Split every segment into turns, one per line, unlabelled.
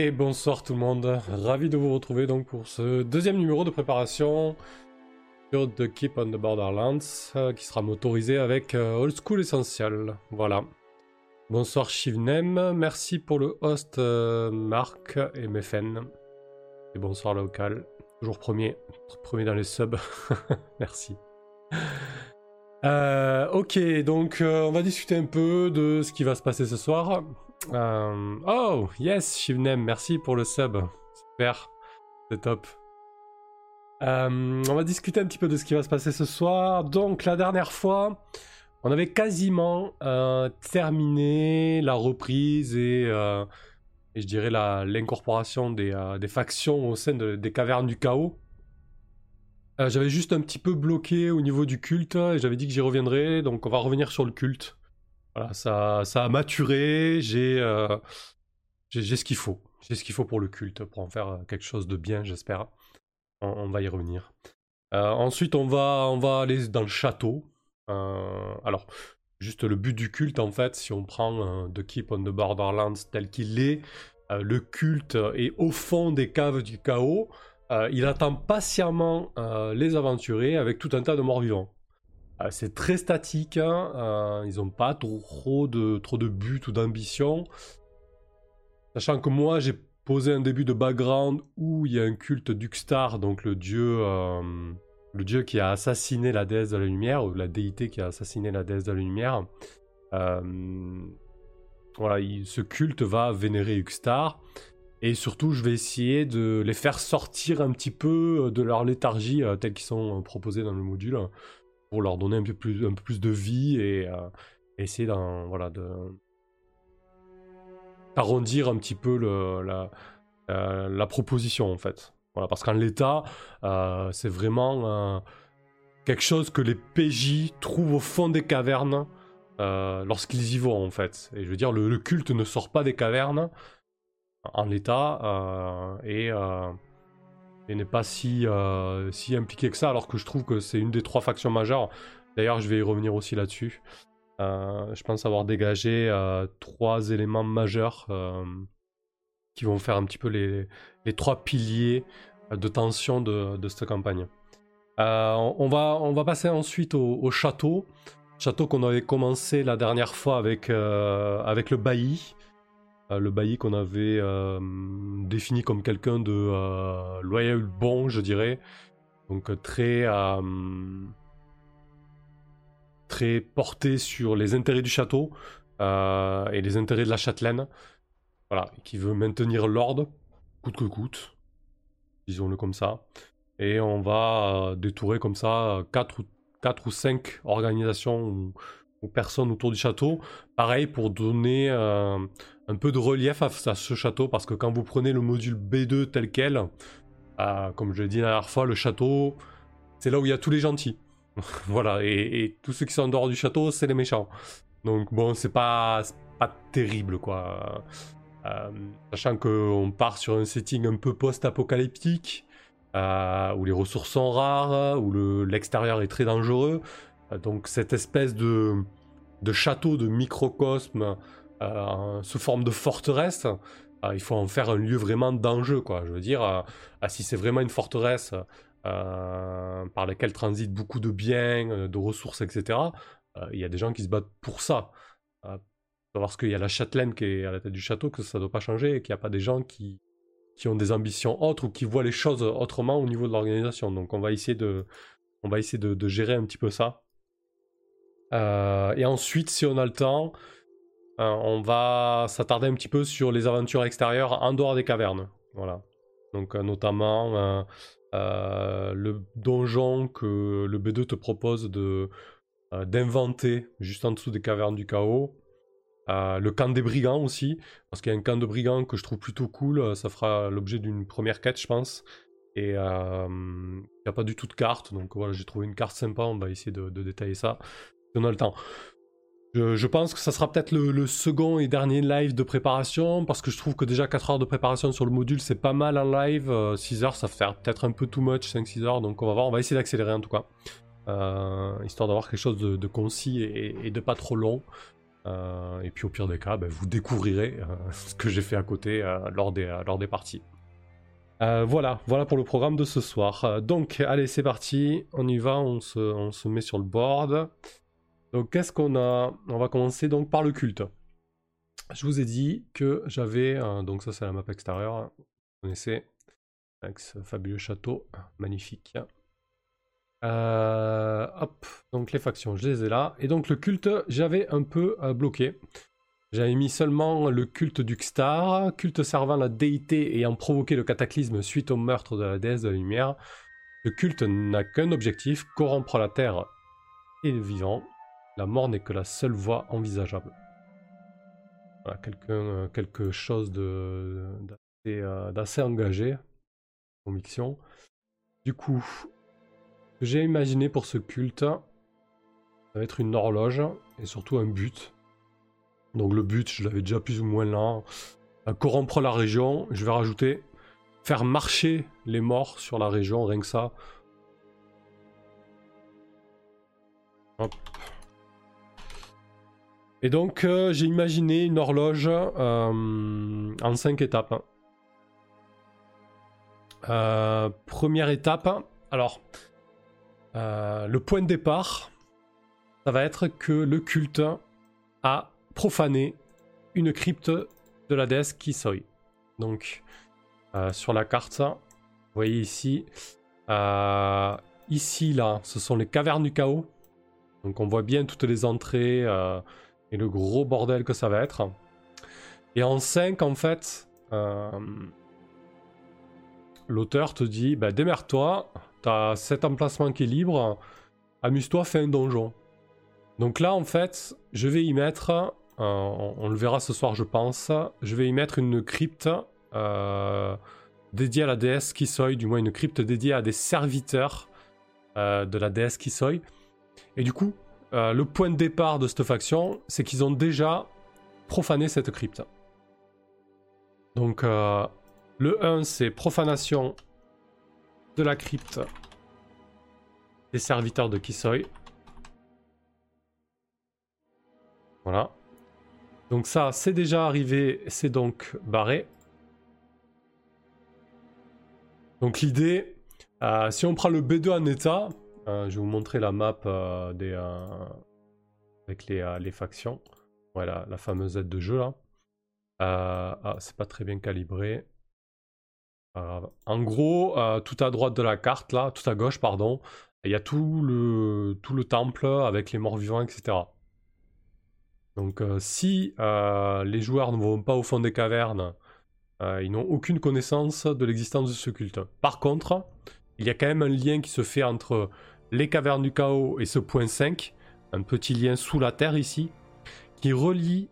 Et bonsoir tout le monde, ravi de vous retrouver donc pour ce deuxième numéro de préparation sur The Keep on the Borderlands euh, qui sera motorisé avec euh, Old School Essential. Voilà. Bonsoir Shivnem, merci pour le host euh, Marc et Mefen. Et bonsoir local, toujours premier, premier dans les subs. merci. ok, donc on va discuter un peu de ce qui va se passer ce soir. Euh, oh, yes, Shivnem, merci pour le sub. Super, c'est top. Euh, on va discuter un petit peu de ce qui va se passer ce soir. Donc, la dernière fois, on avait quasiment euh, terminé la reprise et, je dirais l'incorporation des, factions au sein des cavernes du chaos. j'avais juste un petit peu bloqué au niveau du culte et j'avais dit que j'y reviendrais, donc on va revenir sur le culte. Voilà, ça, a maturé, euh, j'ai ce qu'il faut. J'ai ce qu'il faut pour le culte, pour en faire quelque chose de bien, j'espère. On, va y revenir. Euh, ensuite, on va, on va aller dans le château. Euh, alors, juste le but du culte, en fait, si on prend The Keep on the Borderlands tel qu'il est, le culte est au fond des caves du chaos. il attend patiemment les aventuriers avec tout un tas de morts vivants. Euh, c'est très statique, hein, euh, ils n'ont pas trop de, trop de buts ou d'ambition. Sachant que moi j'ai posé un début de background où il y a un culte d'Uxtar, donc le dieu, euh, le dieu qui a assassiné la déesse de la lumière, ou la déité qui a assassiné la déesse de la lumière. voilà, ce culte va vénérer Uxtar. Et surtout, je vais essayer de les faire sortir un petit peu de leur léthargie telle qu'ils sont proposés dans le module pour leur donner un peu plus, un peu plus de vie et euh, essayer voilà, de arrondir un petit peu la, euh, la, proposition en fait. Voilà, parce qu'en l'état, euh, c'est vraiment quelque chose que les PJ trouvent au fond des cavernes lorsqu'ils y vont en fait. Et je veux dire, le, culte ne sort pas des cavernes en l'état et n'est pas si, euh, impliqué que ça, alors que je trouve que c'est une des trois factions majeures. D'ailleurs, je vais y revenir aussi là-dessus. Euh, je pense avoir dégagé euh, trois éléments majeurs qui vont faire un petit peu les, trois piliers de tension de, cette campagne. on, va, on va passer ensuite au, au château. Château qu'on avait commencé la dernière fois avec, avec le bailli. Euh, le bailli qu'on avait euh, défini comme quelqu'un de euh, loyal bon, je dirais. Donc très très porté sur les intérêts du château et les intérêts de la châtelaine. Voilà, qui veut maintenir l'ordre, coûte que coûte, disons-le comme ça. Et on va détourer comme ça 4 ou, 4 ou 5 organisations ou, personnes autour du château. Pareil pour donner un peu de relief à, ce château parce que quand vous prenez le module B2 tel quel, euh, comme je l'ai dit la dernière fois, le château, c'est là où il y a tous les gentils. voilà, et, tous ceux qui sont en dehors du château, c'est les méchants. Donc bon, c'est pas terrible quoi. Euh, sachant qu'on part sur un setting un peu post-apocalyptique, euh, où les ressources sont rares, où l'extérieur est très dangereux. donc cette espèce de, château, de microcosme euh, sous forme de forteresse, euh, il faut en faire un lieu vraiment d'enjeu, quoi. Je veux dire, euh, si c'est vraiment une forteresse par laquelle transitent beaucoup de biens, de ressources, etc., il y a des gens qui se battent pour ça. Qu'il y a la châtelaine qui est à la tête du château, que ça ne doit pas changer, et qu'il n'y a pas des gens qui, qui ont des ambitions autres ou qui voient les choses autrement au niveau de l'organisation. Donc on va essayer de, on va essayer de, gérer un petit peu ça. et ensuite, si on a le temps, euh, on va s'attarder un petit peu sur les aventures extérieures en dehors des cavernes. Voilà. Donc euh, notamment euh, le donjon que le B2 te propose d'inventer juste en dessous des cavernes du chaos. Le camp des brigands aussi, parce qu'il y a un camp de brigands que je trouve plutôt cool. Ça fera l'objet d'une première quête, je pense. Et il n'y a pas du tout de carte, donc voilà, j'ai trouvé une carte sympa. On va essayer de, détailler ça si on a le temps. Je, pense que ça sera peut-être le, second et dernier live de préparation, parce que je trouve que déjà 4 heures de préparation sur le module, c'est pas mal en live. 6 heures, ça fait peut-être un peu too much, 5-6 heures, donc on va voir, on va essayer d'accélérer en tout cas. histoire d'avoir quelque chose de, concis et, de pas trop long. Et puis au pire des cas, ben, vous découvrirez ce que j'ai fait à côté lors, des, lors des parties. Euh, voilà, voilà pour le programme de ce soir. Euh, donc, allez, c'est parti. On y va, on se, met sur le board. Donc, qu'est-ce qu'on a? On va commencer donc par le culte. Je vous ai dit que j'avais... donc ça, c'est la map extérieure. Vous connaissez. Avec ce fabuleux château. Magnifique. Euh, hop, donc les factions, je les ai là. Et donc le culte, j'avais un peu bloqué. J'avais mis seulement le culte du Xtar, culte servant la déité ayant provoqué le cataclysme suite au meurtre de la déesse de la lumière. Le culte n'a qu'un objectif, corrompre la terre et le vivant. La mort n'est que la seule voie envisageable. Voilà, euh, quelque chose euh, d'assez engagé, conviction. Du coup, j'ai imaginé pour ce culte, ça va être une horloge et surtout un but. Donc le but, je l'avais déjà plus ou moins là. corrompre la région, je vais rajouter faire marcher les morts sur la région, rien que ça. Et donc euh, j'ai imaginé une horloge euh, en 5 étapes. Euh, première étape, alors le point de départ, ça va être que le culte a profaner une crypte de la déesse Kisoi. Donc, euh, sur la carte, vous voyez ici, euh, ici, là, ce sont les cavernes du chaos. Donc, on voit bien toutes les entrées euh, et le gros bordel que ça va être. Et en 5, en fait, l'auteur te dit bah, démerde-toi, t'as cet emplacement qui est libre, amuse-toi, fais un donjon. Donc là, en fait, je vais y mettre euh, on, le verra ce soir, je pense. Je vais y mettre une crypte euh, dédiée à la déesse Kisoi, du moins une crypte dédiée à des serviteurs euh, de la déesse Kisoi. Et du coup, le point de départ de cette faction, c'est qu'ils ont déjà profané cette crypte. Donc, le 1, c'est profanation de la crypte des serviteurs de Kisoi. Voilà. Donc ça, c'est déjà arrivé, c'est donc barré. Donc l'idée, euh, si on prend le B2 en état, euh, je vais vous montrer la map euh, des, avec les, factions. Voilà, la fameuse aide de jeu là. ah, c'est pas très bien calibré. En gros, tout à droite de la carte là, tout à gauche, pardon, il y a tout le, tout le temple avec les morts vivants, etc. Donc euh, si euh, les joueurs ne vont pas au fond des cavernes, euh, ils n'ont aucune connaissance de l'existence de ce culte. Par contre, il y a quand même un lien qui se fait entre les cavernes du chaos et ce point 5, un petit lien sous la terre ici, qui relie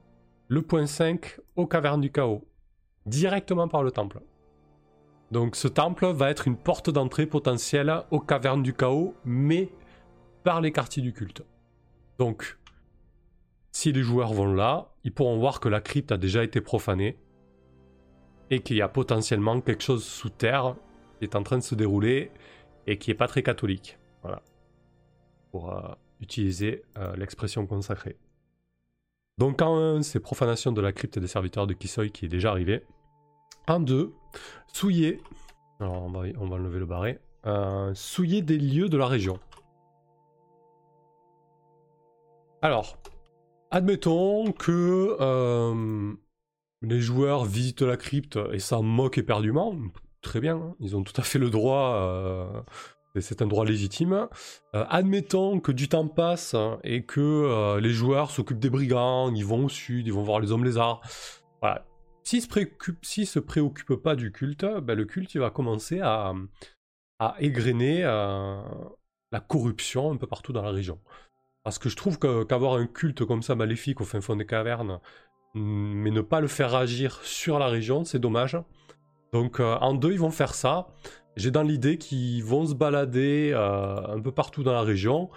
le point 5 aux cavernes du chaos, directement par le temple. Donc ce temple va être une porte d'entrée potentielle aux cavernes du chaos, mais par les quartiers du culte. Donc si les joueurs vont là, ils pourront voir que la crypte a déjà été profanée et qu'il y a potentiellement quelque chose sous terre qui est en train de se dérouler et qui n'est pas très catholique. Voilà. Pour euh, utiliser euh, l'expression consacrée. Donc en 1, c'est profanation de la crypte des serviteurs de Kisoi qui est déjà arrivé. En 2, souiller. Alors on va, on va le barré. Euh, des lieux de la région. Alors, Admettons que euh, les joueurs visitent la crypte et s'en moquent éperdument. Très bien, hein. ils ont tout à fait le droit. Euh, c'est un droit légitime. Euh, admettons que du temps passe et que les joueurs s'occupent des brigands, ils vont au sud, ils vont voir les hommes lézards. Voilà. S'ils se préoccupent, se préoccupent pas du culte, ben, le culte va commencer à, à égrener la corruption un peu partout dans la région. Parce que je trouve qu'avoir un culte comme ça maléfique au fin fond des cavernes, mm, mais ne pas le faire agir sur la région, c'est dommage. Donc euh, en deux, ils vont faire ça. J'ai dans l'idée qu'ils vont se balader euh, un peu partout dans la région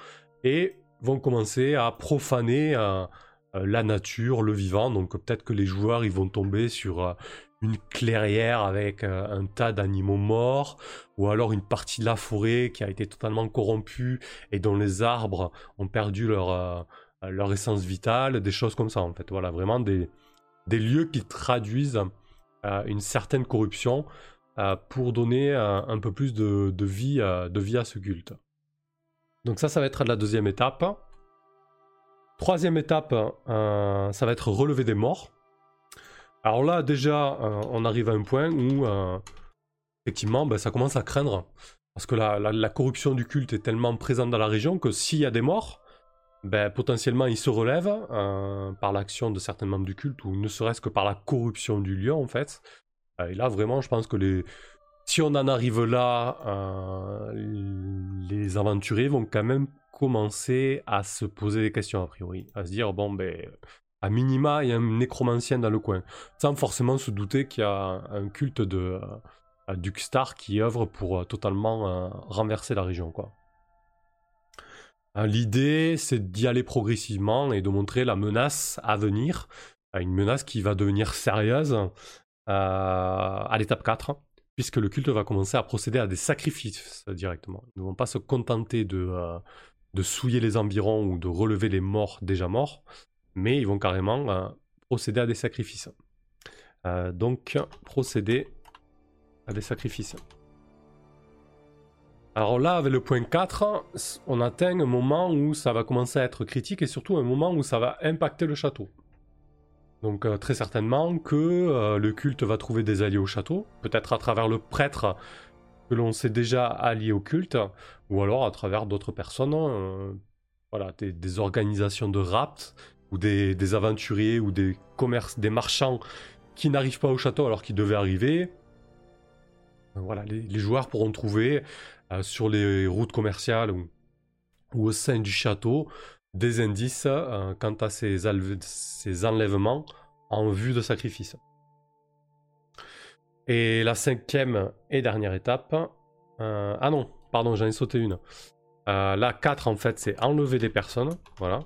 et vont commencer à profaner euh, la nature, le vivant. Donc peut-être que les joueurs vont tomber sur une clairière avec un tas d'animaux morts, ou alors une partie de la forêt qui a été totalement corrompue et dont les arbres ont perdu leur, essence vitale, des choses comme ça en fait. Voilà, vraiment des, des lieux qui traduisent une certaine corruption pour donner un peu plus de, vie, de vie à ce culte. Donc ça, ça va être la deuxième étape. Troisième étape, euh, ça va être relever des morts. Alors là, déjà, euh, on arrive à un point où, euh, effectivement, ben, ça commence à craindre. Parce que la, corruption du culte est tellement présente dans la région que s'il y a des morts, ben, potentiellement ils se relèvent par l'action de certains membres du culte, ou ne serait-ce que par la corruption du lieu, en fait. et là, vraiment, je pense que les, si on en arrive là, les aventuriers vont quand même commencer à se poser des questions a priori, à se dire bon ben à minima il y a un nécromancien dans le coin, sans forcément se douter qu'il y a un culte de euh, Dukstar qui œuvre pour euh, totalement euh, renverser la région quoi. L'idée c'est d'y aller progressivement et de montrer la menace à venir, une menace qui va devenir sérieuse à l'étape 4 puisque le culte va commencer à procéder à des sacrifices directement. Ils ne vont pas se contenter de, de souiller les environs ou de relever les morts déjà morts, mais ils vont carrément euh, procéder à des sacrifices. Euh, donc, procéder à des sacrifices. Alors là, avec le point 4, on atteint un moment où ça va commencer à être critique et surtout un moment où ça va impacter le château. Donc euh, très certainement que le culte va trouver des alliés au château, peut-être à travers le prêtre que l'on s'est déjà allié au culte, ou alors à travers d'autres personnes, euh, voilà, des, organisations de rapt, ou des, aventuriers, ou des commerces, des marchands qui n'arrivent pas au château alors qu'ils devaient arriver. Euh, voilà, les, joueurs pourront trouver euh, sur les routes commerciales ou, au sein du château des indices quant à ces, ces enlèvements en vue de sacrifice. Et la cinquième et dernière étape. Euh, ah non, pardon, j'en ai sauté une. Euh, la 4, en fait, c'est enlever des personnes. Voilà.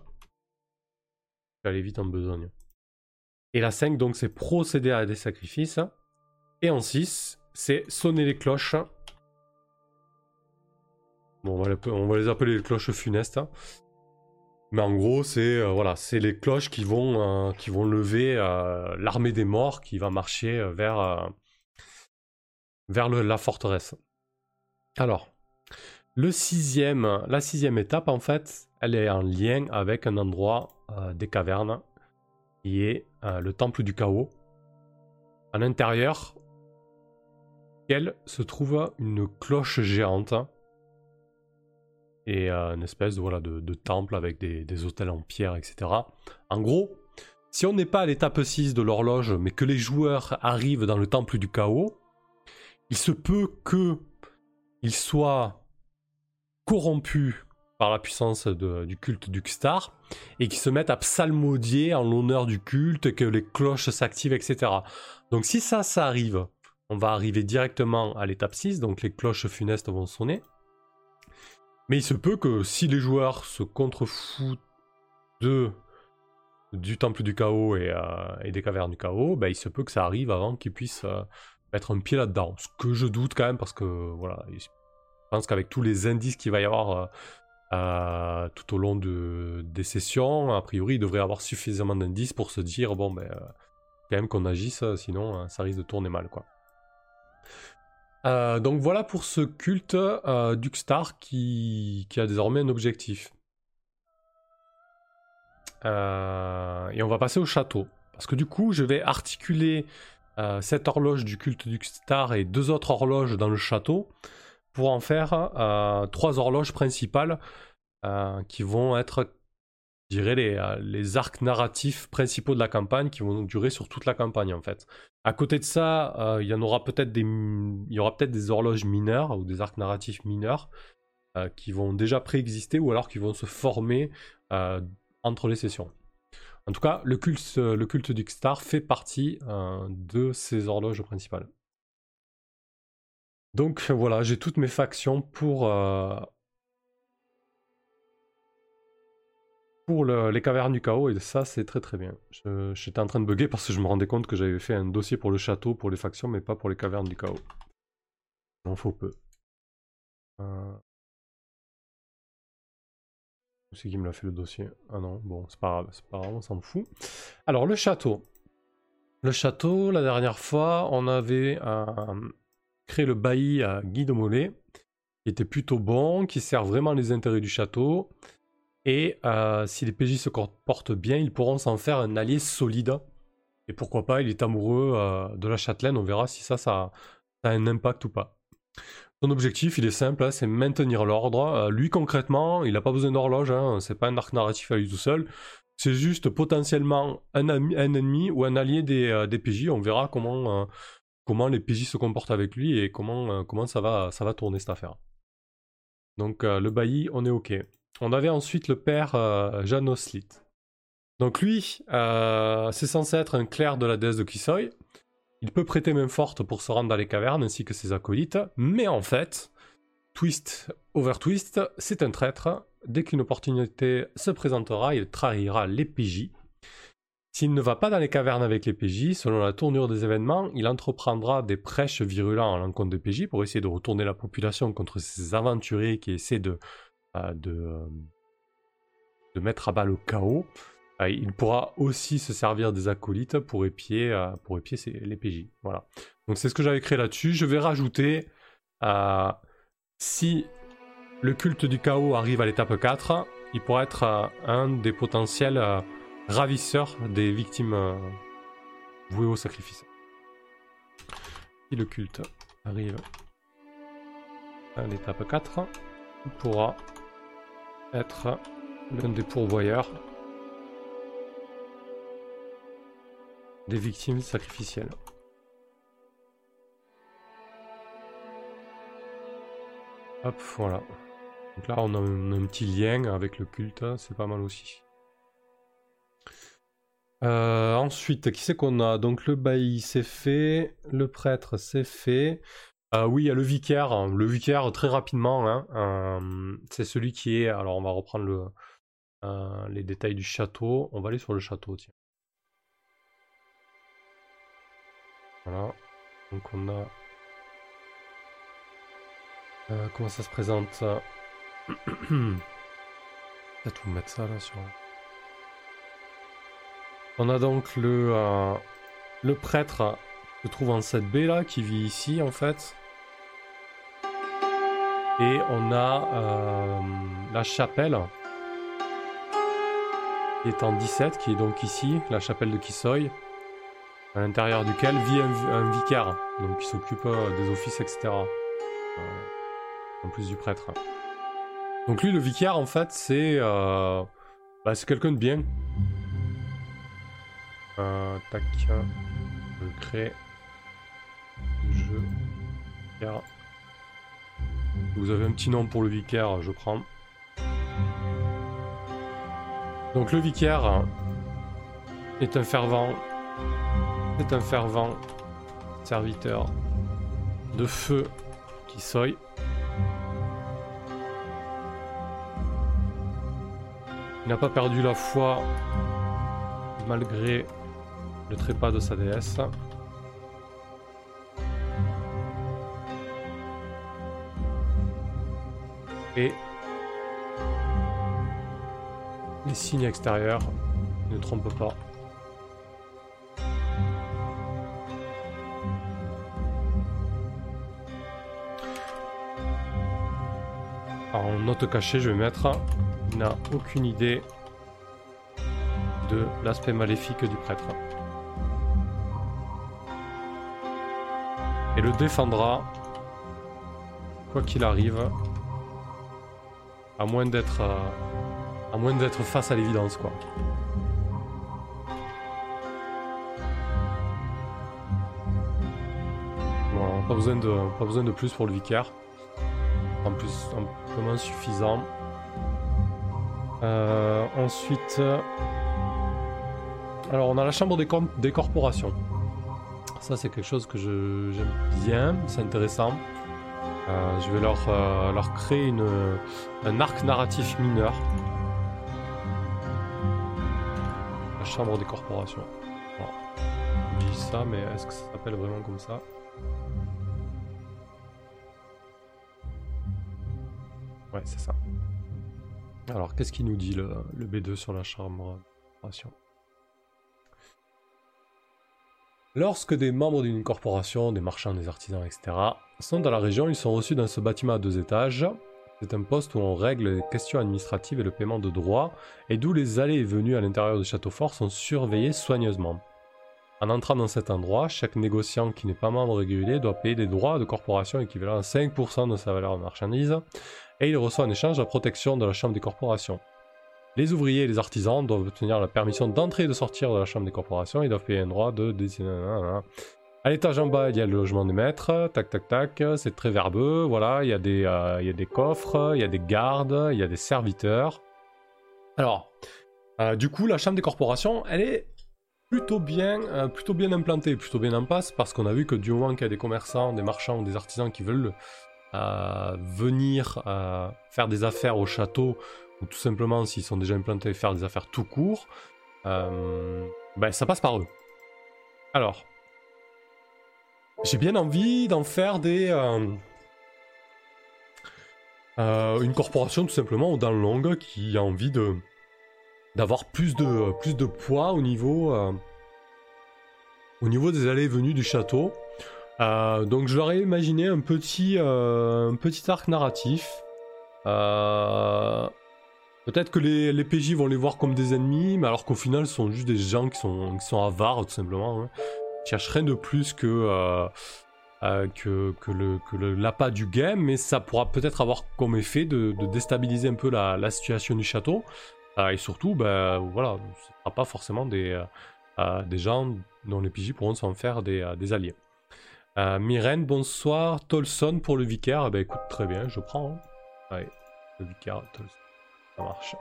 J'allais vite en besogne. Et la 5, donc, c'est procéder à des sacrifices. Et en 6, c'est sonner les cloches. Bon, on va, les, appeler les cloches funestes. Mais en gros, c'est euh, voilà, c'est les cloches qui vont, qui vont lever l'armée des morts qui va marcher vers, vers la forteresse. Alors, le sixième, la sixième étape, en fait, elle est en lien avec un endroit euh, des cavernes qui est euh, le temple du chaos. À l'intérieur, elle se trouve une cloche géante et euh, une espèce de, voilà, de, temple avec des, des, hôtels en pierre, etc. En gros, si on n'est pas à l'étape 6 de l'horloge, mais que les joueurs arrivent dans le temple du chaos, il se peut que il soit corrompu par la puissance du culte du Star et qu'il se mette à psalmodier en l'honneur du culte, que les cloches s'activent, etc. Donc si ça, ça arrive, on va arriver directement à l'étape 6, donc les cloches funestes vont sonner. Mais il se peut que si les joueurs se contrefoutent du temple du chaos et, euh, des cavernes du chaos, ben, il se peut que ça arrive avant qu'ils puissent euh, mettre un pied là-dedans. Ce que je doute quand même parce que voilà, je pense qu'avec tous les indices qu'il va y avoir euh, euh, tout au long de, des sessions, a priori il devrait y avoir suffisamment d'indices pour se dire bon ben euh, quand même qu'on agisse, sinon ça risque de tourner mal quoi. donc voilà pour ce culte d'Uxstar qui, qui a désormais un objectif. et on va passer au château. Parce que du coup, je vais articuler euh, cette horloge du culte du star et deux autres horloges dans le château pour en faire euh, trois horloges principales euh, qui vont être, dirais, les, arcs narratifs principaux de la campagne qui vont durer sur toute la campagne en fait. À côté de ça, peut-être des, il y aura peut-être des horloges mineures ou des arcs narratifs mineurs qui vont déjà préexister ou alors qui vont se former entre les sessions. En tout cas, le culte, euh, du Star fait partie euh, de ces horloges principales. Donc voilà, j'ai toutes mes factions pour, euh, pour les cavernes du chaos, et ça c'est très très bien. J'étais en train de bugger parce que je me rendais compte que j'avais fait un dossier pour le château, pour les factions, mais pas pour les cavernes du chaos. Il en faut peu. Euh... C'est qui me l'a fait le dossier Ah non, bon, c'est pas grave, c'est pas grave, on s'en fout. Alors, le château. Le château, la dernière fois, on avait euh, créé le bailli à Guy de Mollet, qui était plutôt bon, qui sert vraiment les intérêts du château. Et euh, si les PJ se comportent bien, ils pourront s'en faire un allié solide. Et pourquoi pas, il est amoureux euh, de la châtelaine, on verra si ça, ça, a un impact ou pas. Son objectif, il est simple, hein, c'est maintenir l'ordre. Euh, lui, concrètement, il n'a pas besoin d'horloge, hein, c'est pas un arc narratif à lui tout seul. C'est juste potentiellement un, ennemi ou un allié des, des PJ. On verra comment, comment les PJ se comportent avec lui et comment, ça, va, ça va tourner cette affaire. Donc le bailli, on est OK. On avait ensuite le père euh, Janoslit. Donc lui, euh, c'est censé être un clerc de la déesse de Kisoi. Il peut prêter main forte pour se rendre dans les cavernes ainsi que ses acolytes, mais en fait, Twist over Twist, c'est un traître. Dès qu'une opportunité se présentera, il trahira les PJ. S'il ne va pas dans les cavernes avec les PJ, selon la tournure des événements, il entreprendra des prêches virulents à l'encontre des PJ pour essayer de retourner la population contre ces aventuriers qui essaient de de, euh, de mettre à bas le chaos. Euh, il pourra aussi se servir des acolytes pour épier, euh, les PJ. Voilà. Donc c'est ce que j'avais créé là-dessus. Je vais rajouter si le culte du chaos arrive à l'étape 4, il pourra être un des potentiels ravisseurs des victimes vouées au sacrifice. Si le culte arrive à l'étape 4, il pourra être l'un des pourvoyeurs des victimes sacrificielles. Hop, voilà. Donc là, on a un, petit lien avec le culte, c'est pas mal aussi. Euh, ensuite, qui c'est qu'on a? Donc le bailli, c'est fait. Le prêtre, c'est fait. Euh, oui, il y a le vicaire. Hein. Le vicaire, très rapidement, hein, euh, c'est celui qui est. Alors, on va reprendre euh, les détails du château. On va aller sur le château, tiens. Voilà. Donc, on a. comment ça se présente Peut-être vous mettre ça là sur. On a donc le, le prêtre qui se trouve en 7B là, qui vit ici en fait. Et on a euh, la chapelle qui est en 17, qui est donc ici, la chapelle de Kissoy, à l'intérieur duquel vit un, vicaire, donc qui s'occupe euh, des offices, etc. Euh, en plus du prêtre. Donc lui, le vicaire, en fait, c'est bah, c'est quelqu'un de bien. tac, je crée. Je. Vous avez un petit nom pour le vicaire, je prends. Donc le vicaire est un fervent, est un fervent serviteur de feu qui soille. Il n'a pas perdu la foi malgré le trépas de sa déesse. Et les signes extérieurs ne trompent pas. Alors, en note cachée, je vais mettre n'a aucune idée de l'aspect maléfique du prêtre. Et le défendra, quoi qu'il arrive, à moins d'être à moins d'être face à l'évidence quoi. Pas besoin de pas besoin de plus pour le vicaire. En plus amplement suffisant. Euh, ensuite, alors on a la chambre des, des corporations. Ça c'est quelque chose que j'aime bien, c'est intéressant. Euh, je vais leur, euh, créer un arc narratif mineur. La chambre des corporations. On dit ça, mais est-ce que ça s'appelle vraiment comme ça? C'est ça. Alors, qu'est-ce qu'il nous dit le, le B2 sur la chambre Lorsque des membres d'une corporation, des marchands, des artisans, etc., sont dans la région, ils sont reçus dans ce bâtiment à deux étages. C'est un poste où on règle les questions administratives et le paiement de droits, et d'où les allées et venues à l'intérieur du château fort sont surveillées soigneusement. En entrant dans cet endroit, chaque négociant qui n'est pas membre régulier doit payer des droits de corporation équivalents à 5% de sa valeur de marchandise, et il reçoit en échange la protection de la Chambre des corporations. Les ouvriers et les artisans doivent obtenir la permission d'entrer et de sortir de la chambre des corporations. Et doivent payer un droit de... À l'étage en bas, il y a le logement des maîtres, tac tac tac, c'est très verbeux, voilà, il y, a des, euh, il y a des coffres, il y a des gardes, il y a des serviteurs. Alors, euh, du coup, la chambre des corporations, elle est plutôt bien, euh, plutôt bien implantée, plutôt bien en passe, parce qu'on a vu que du moment qu'il y a des commerçants, des marchands ou des artisans qui veulent venir faire des affaires au château ou tout simplement s'ils sont déjà implantés faire des affaires tout court, euh, ben, ça passe par eux. Alors, j'ai bien envie d'en faire des... Euh, euh, une corporation tout simplement dans le long qui a envie de d'avoir plus de, plus de poids au niveau, au niveau des allées et venues du château. Donc je leur ai imaginé un petit, un petit arc narratif. Peut-être que les, les, PJ vont les voir comme des ennemis, mais alors qu'au final, ce sont juste des gens qui sont, qui sont avares, tout simplement. Hein. Ils cherchent rien de plus que, euh, euh, que, que, le, que l'appât du game, mais ça pourra peut-être avoir comme effet de, déstabiliser un peu la, la situation du château. Euh, et surtout, ben, voilà, ce ne sera pas forcément des, des gens dont les PJ pourront s'en faire des, des alliés. Myrène, bonsoir. Tolson pour le vicaire. Eh ben écoute, très bien, je prends. Hein. Le vicaire, Tolson. Ça marche.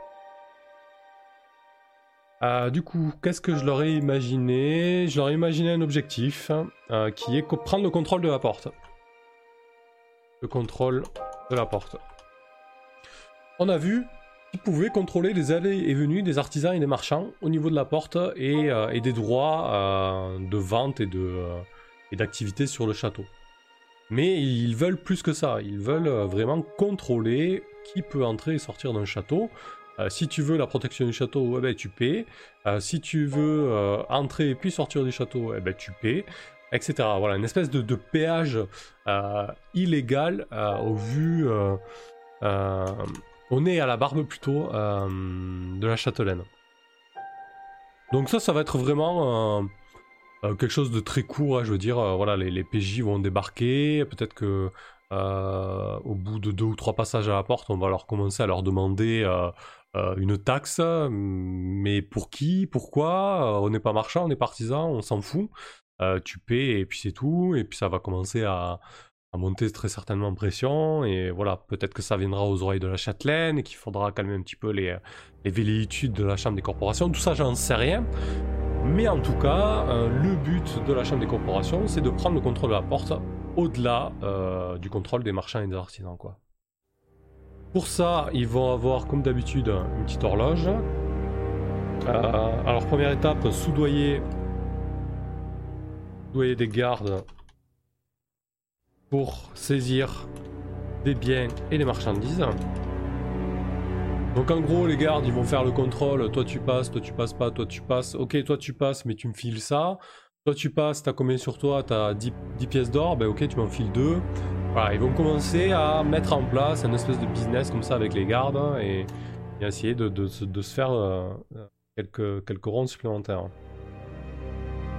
Euh, du coup, qu'est-ce que je leur ai imaginé? Je leur ai imaginé un objectif euh, qui est prendre le contrôle de la porte. Le contrôle de la porte. On a vu qu'ils pouvaient contrôler les allées et venues des artisans et des marchands au niveau de la porte et, euh, des droits de vente et d'activité sur le château. Mais ils veulent plus que ça, ils veulent vraiment contrôler qui peut entrer et sortir d'un château. Euh, si tu veux la protection du château, eh ben, tu paies. Euh, si tu veux euh, entrer et puis sortir du château, eh ben, tu paies, etc. Voilà, une espèce de, péage illégal au vu, au nez à la barbe plutôt, de la châtelaine. Donc ça, ça va être vraiment quelque chose de très court. Hein, je veux dire, voilà, les, PJ vont débarquer. Peut-être que euh, au bout de deux ou trois passages à la porte, on va leur commencer à leur demander euh, euh, une taxe. Mais pour qui? Pourquoi? On n'est pas marchand, on est partisan, on s'en fout. tu paies et puis c'est tout. Et puis ça va commencer à, monter très certainement en pression. Et voilà, peut-être que ça viendra aux oreilles de la châtelaine et qu'il faudra calmer un petit peu les, les de la Chambre des corporations. Tout ça, j'en sais rien. Mais en tout cas, le but de la Chambre des corporations, c'est de prendre le contrôle de la porte au-delà euh, du contrôle des marchands et des artisans. Pour ça, ils vont avoir, comme d'habitude, une petite horloge. Euh, alors, première étape, soudoyer, soudoyer des gardes pour saisir des biens et des marchandises. Donc en gros les gardes ils vont faire le contrôle, toi tu passes, toi tu passes pas, toi tu passes, ok toi tu passes mais tu me files ça, toi tu passes, t'as combien sur toi? T'as 10, 10, pièces d'or, ben ok tu m'enfiles 2. Voilà, ils vont commencer à mettre en place un espèce de business comme ça avec les gardes et, essayer de, se faire euh, quelques, quelques rondes supplémentaires.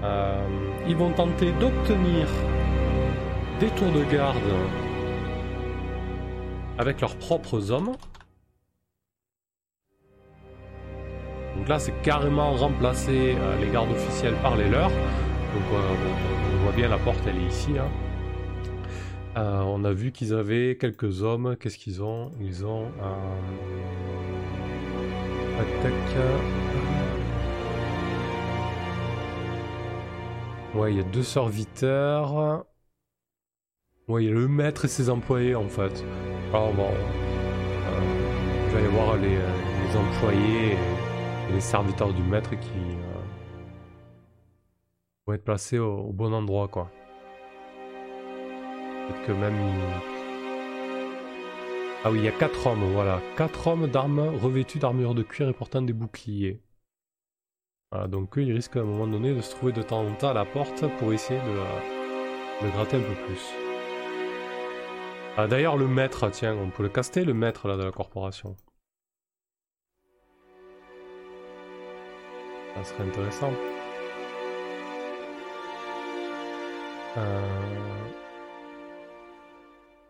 Euh, ils vont tenter d'obtenir des tours de garde avec leurs propres hommes. Donc là, c'est carrément remplacer euh, les gardes officiels par les leurs. Donc on, voit bien la porte, elle est ici. Hein. Euh, on a vu qu'ils avaient quelques hommes. Qu'est-ce qu'ils ont? Ils ont un... Attaque. Ouais, il y a deux serviteurs. Ouais, il y a le maître et ses employés en fait. Alors bon, euh, il va y avoir les, employés les serviteurs du maître qui, euh, vont être placés au, bon endroit, quoi. Peut-être que même... Ah oui, il y a quatre hommes, voilà. Quatre hommes d'armes revêtus d'armure de cuir et portant des boucliers. Voilà, donc eux, ils risquent à un moment donné de se trouver de temps en temps à la porte pour essayer de, euh, de gratter un peu plus. Ah, D'ailleurs, le maître, tiens, on peut le caster, le maître là, de la corporation. Ça serait intéressant. Euh,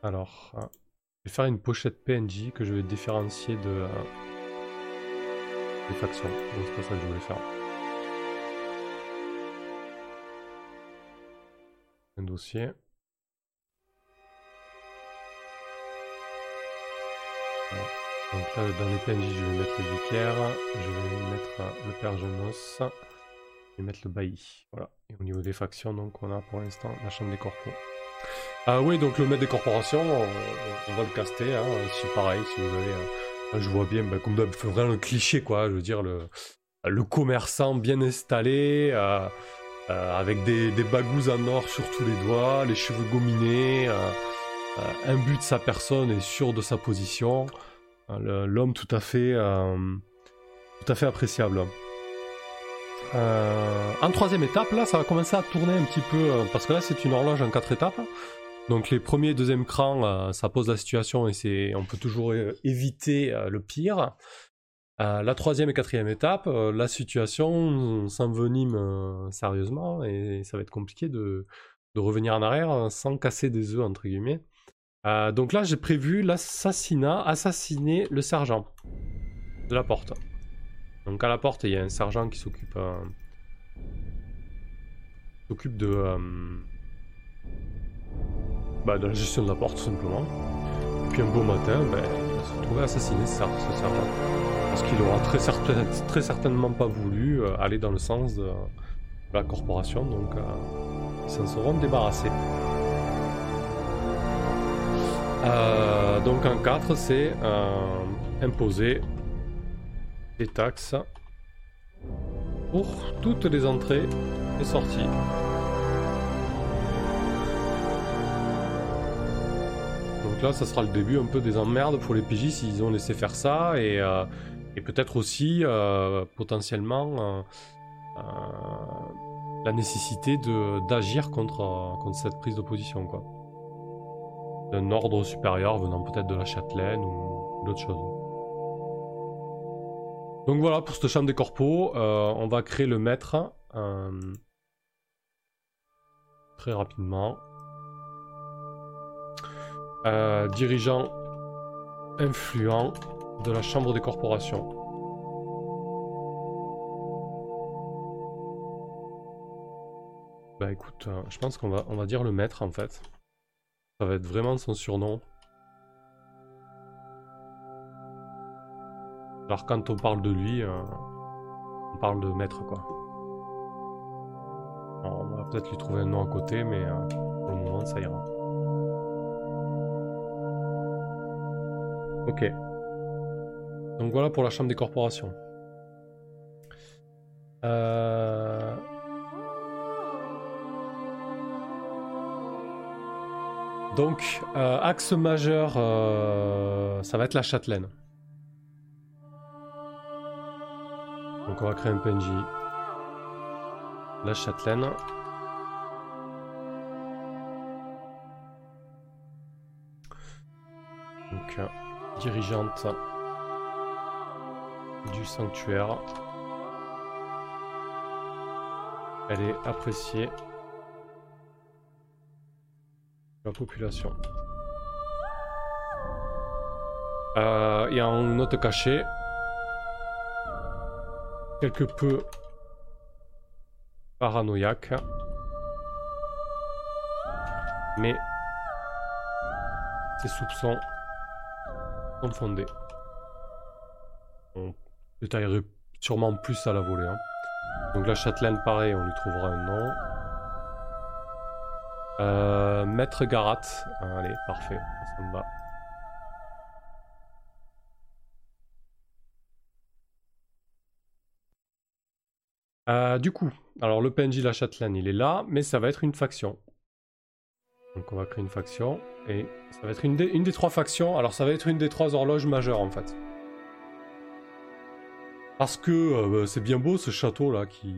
alors, hein, je vais faire une pochette PNJ que je vais différencier de euh, des factions. Donc c'est pas ça que je voulais faire. Un dossier. Donc là, dans les PNJ, je vais mettre le vicaire, je vais mettre euh, le père Genos, je vais mettre le bailli. Voilà. Et au niveau des factions, donc on a pour l'instant la chambre des corpos. Ah oui, donc le maître des corporations, on, va le caster. Hein, c'est pareil, si vous avez. Euh, je vois bien, bah, comme d'hab, vraiment le cliché, quoi. Je veux dire, le, le commerçant bien installé, euh, avec des, des bagous en or sur tous les doigts, les cheveux gominés, un but de sa personne et sûr de sa position. L'homme tout à fait, euh, tout à fait appréciable. Euh, en troisième étape, là, ça va commencer à tourner un petit peu, euh, parce que là, c'est une horloge en quatre étapes. Donc les premiers et deuxième crans, ça pose la situation et c'est, on peut toujours éviter le pire. la troisième et quatrième étape, la situation s'envenime sérieusement et ça va être compliqué de, de, revenir en arrière sans casser des œufs, entre guillemets. Euh, donc là, j'ai prévu l'assassinat, assassiner le sergent de la porte. Donc à la porte, il y a un sergent qui s'occupe euh, s'occupe de euh, bah, de la gestion de la porte tout simplement. Et puis un beau matin, ben, il va se retrouver assassiné ce, sergent parce qu'il aura très, très, certainement pas voulu aller dans le sens de, la corporation, donc ils s'en seront débarrassés. Euh, donc en 4, c'est euh, imposer des taxes pour toutes les entrées et sorties. Donc là, ça sera le début un peu des emmerdes pour les PJ s'ils ont laissé faire ça et, euh, peut-être aussi potentiellement la nécessité d'agir contre, contre cette prise d'opposition quoi d'un ordre supérieur venant peut-être de la châtelaine ou d'autres choses. Donc voilà, pour cette chambre des corpos, euh, on va créer le maître euh, très rapidement. Euh, dirigeant influent de la chambre des corporations. Bah écoute, je pense qu'on va, on va dire le maître en fait. Ça va être vraiment son surnom. Alors quand on parle de lui, euh, on parle de maître quoi. on va peut-être lui trouver un nom à côté, mais euh, pour le moment ça ira. Ok. Donc voilà pour la chambre des corporations. Euh... Donc, euh, axe majeur, euh, ça va être la châtelaine. Donc on va créer un PNJ. La châtelaine. Donc, dirigeante du sanctuaire. Elle est appréciée la population. Euh, et en note cachée, quelque peu paranoïaque, mais ses soupçons sont fondés. On détaillerait sûrement plus à la volée. Hein. Donc la châtelaine, pareil, on lui trouvera un nom. Euh, Maître Garat. Allez, parfait. Ça me va. Euh, du coup, alors le PNJ La Châtelaine, il est là, mais ça va être une faction. Donc on va créer une faction, et ça va être une des, trois factions. Alors ça va être une des trois horloges majeures en fait. Parce que euh, bah, c'est bien beau ce château là qui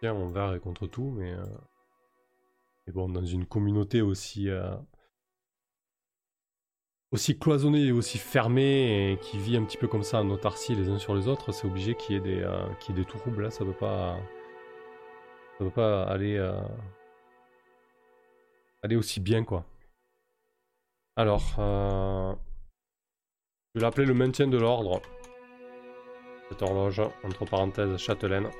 tient envers et contre tout, mais, mais bon, dans une communauté aussi aussi cloisonné et aussi fermé et qui vit un petit peu comme ça en autarcie les uns sur les autres, c'est obligé qu'il y ait des, euh, qu'il y ait des troubles là, ça peut pas. Ça peut pas aller. Euh, aller aussi bien quoi. Alors. Euh, je vais l'appeler le maintien de l'ordre. Cette horloge, entre parenthèses, châtelaine.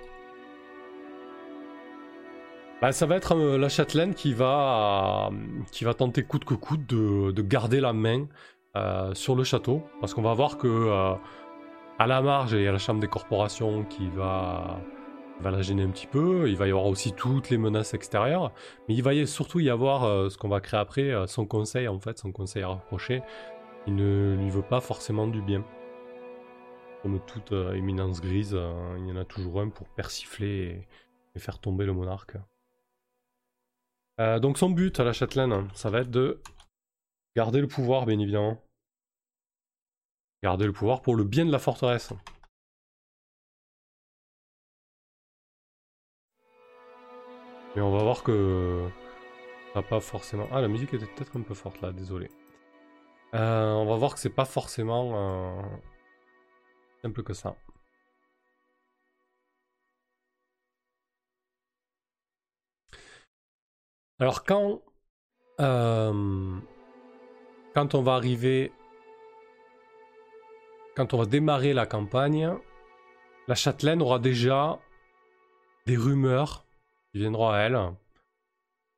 Bah, ça va être euh, la châtelaine qui va, qui va tenter coûte que coûte de, garder la main euh, sur le château. Parce qu'on va voir que euh, à la marge, il y a la chambre des corporations qui va, va la gêner un petit peu. Il va y avoir aussi toutes les menaces extérieures. Mais il va y, surtout y avoir ce qu'on va créer après, son conseil en fait, son conseil rapproché. Il ne lui veut pas forcément du bien. Comme toute éminence grise, il y en a toujours un pour persifler et faire tomber le monarque. Euh, donc son but à la châtelaine, ça va être de garder le pouvoir, bien évidemment. Garder le pouvoir pour le bien de la forteresse. Mais on va voir que... Ça pas forcément... Ah, la musique était peut-être un peu forte là, désolé. Euh, on va voir que c'est pas forcément euh, simple que ça. Alors quand, euh, quand on va arriver, quand on va démarrer la campagne, la châtelaine aura déjà des rumeurs qui viendront à elle,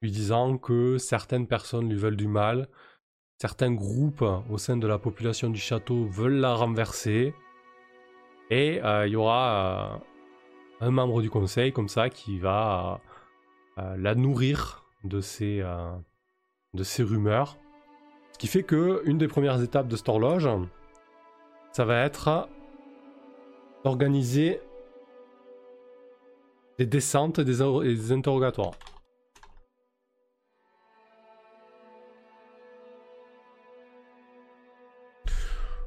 lui disant que certaines personnes lui veulent du mal, certains groupes au sein de la population du château veulent la renverser, et euh, il y aura euh, un membre du conseil comme ça qui va la nourrir de ces, euh, de ces rumeurs. Ce qui fait que une des premières étapes de cette horloge, ça va être d'organiser des descentes et des, interrogatoires.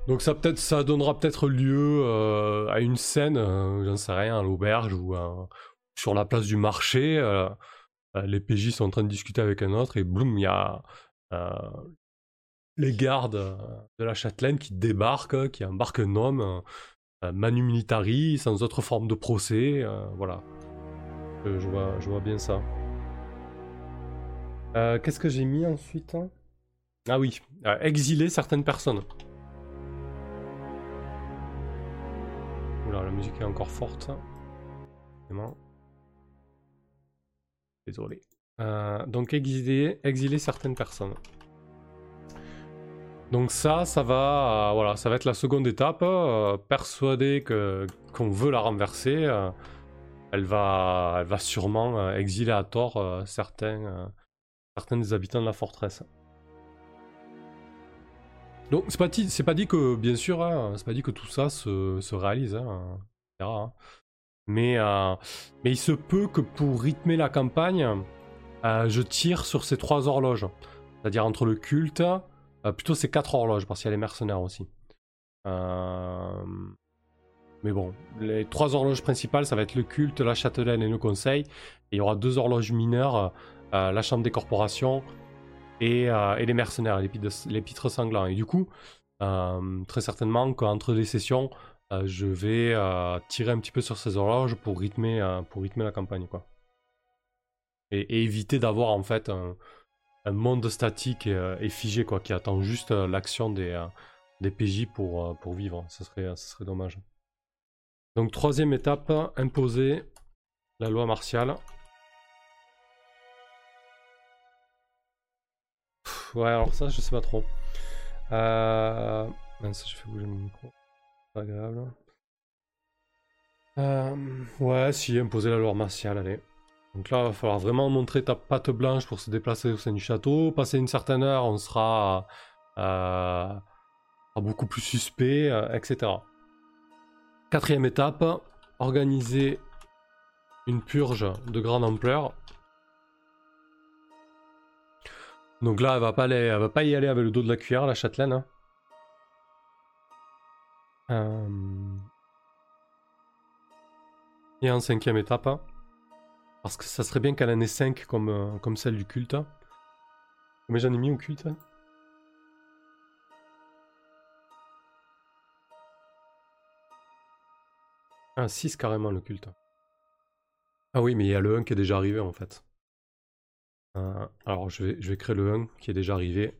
Donc ça peut-être, ça donnera peut-être lieu euh, à une scène, euh, j'en sais rien, à l'auberge ou sur la place du marché. Les PJ sont en train de discuter avec un autre et boum, il y a euh, les gardes euh, de la châtelaine qui débarquent, qui embarquent un homme, manu militari, sans autre forme de procès, voilà. je, vois, je vois bien ça. Qu'est-ce que j'ai mis ensuite hein? Ah oui, exiler certaines personnes. Oula, la musique est encore forte. Désolé. Euh, donc exiler, certaines personnes. Donc ça, ça va, euh, voilà, ça va être la seconde étape. Euh, persuader qu'on veut la renverser, elle va, elle va sûrement exiler à tort certains, certains des habitants de la forteresse. Donc c'est pas, pas dit que, bien sûr, hein, c'est pas dit que tout ça se, se réalise, hein. Mais, euh, mais il se peut que pour rythmer la campagne, euh, je tire sur ces trois horloges. C'est-à-dire entre le culte, euh, plutôt ces quatre horloges, parce qu'il y a les mercenaires aussi. Mais bon, les trois horloges principales, ça va être le culte, la châtelaine et le conseil. Et il y aura deux horloges mineures, la chambre des corporations et, et les mercenaires, les pitres sanglants. Et du coup, très certainement qu'entre les sessions, je vais euh, tirer un petit peu sur ces horloges pour rythmer, euh, pour rythmer la campagne. Quoi. Et, éviter d'avoir en fait un, monde statique et, figé quoi, qui attend juste l'action des, PJ pour, pour vivre. Ce serait, ce serait dommage. Donc troisième étape, imposer la loi martiale. ouais, alors ça, je sais pas trop. Euh... je fais bouger mon micro Euh, ouais, si, imposer la loi martiale, allez. Donc là, il va falloir vraiment montrer ta patte blanche pour se déplacer au sein du château. Passer une certaine heure, on sera euh, beaucoup plus suspect, euh, etc. Quatrième étape, organiser une purge de grande ampleur. Donc là, elle va pas, aller, elle va pas y aller avec le dos de la cuillère, la châtelaine. Hein. Euh, et en cinquième étape, parce que ça serait bien qu'elle en ait 5 comme, euh, comme celle du culte. Mais j'en ai mis au culte Ah, 6 carrément le culte. Ah oui, mais il y a le 1 qui est déjà arrivé en fait. Euh, alors je vais, je vais créer le 1 qui est déjà arrivé.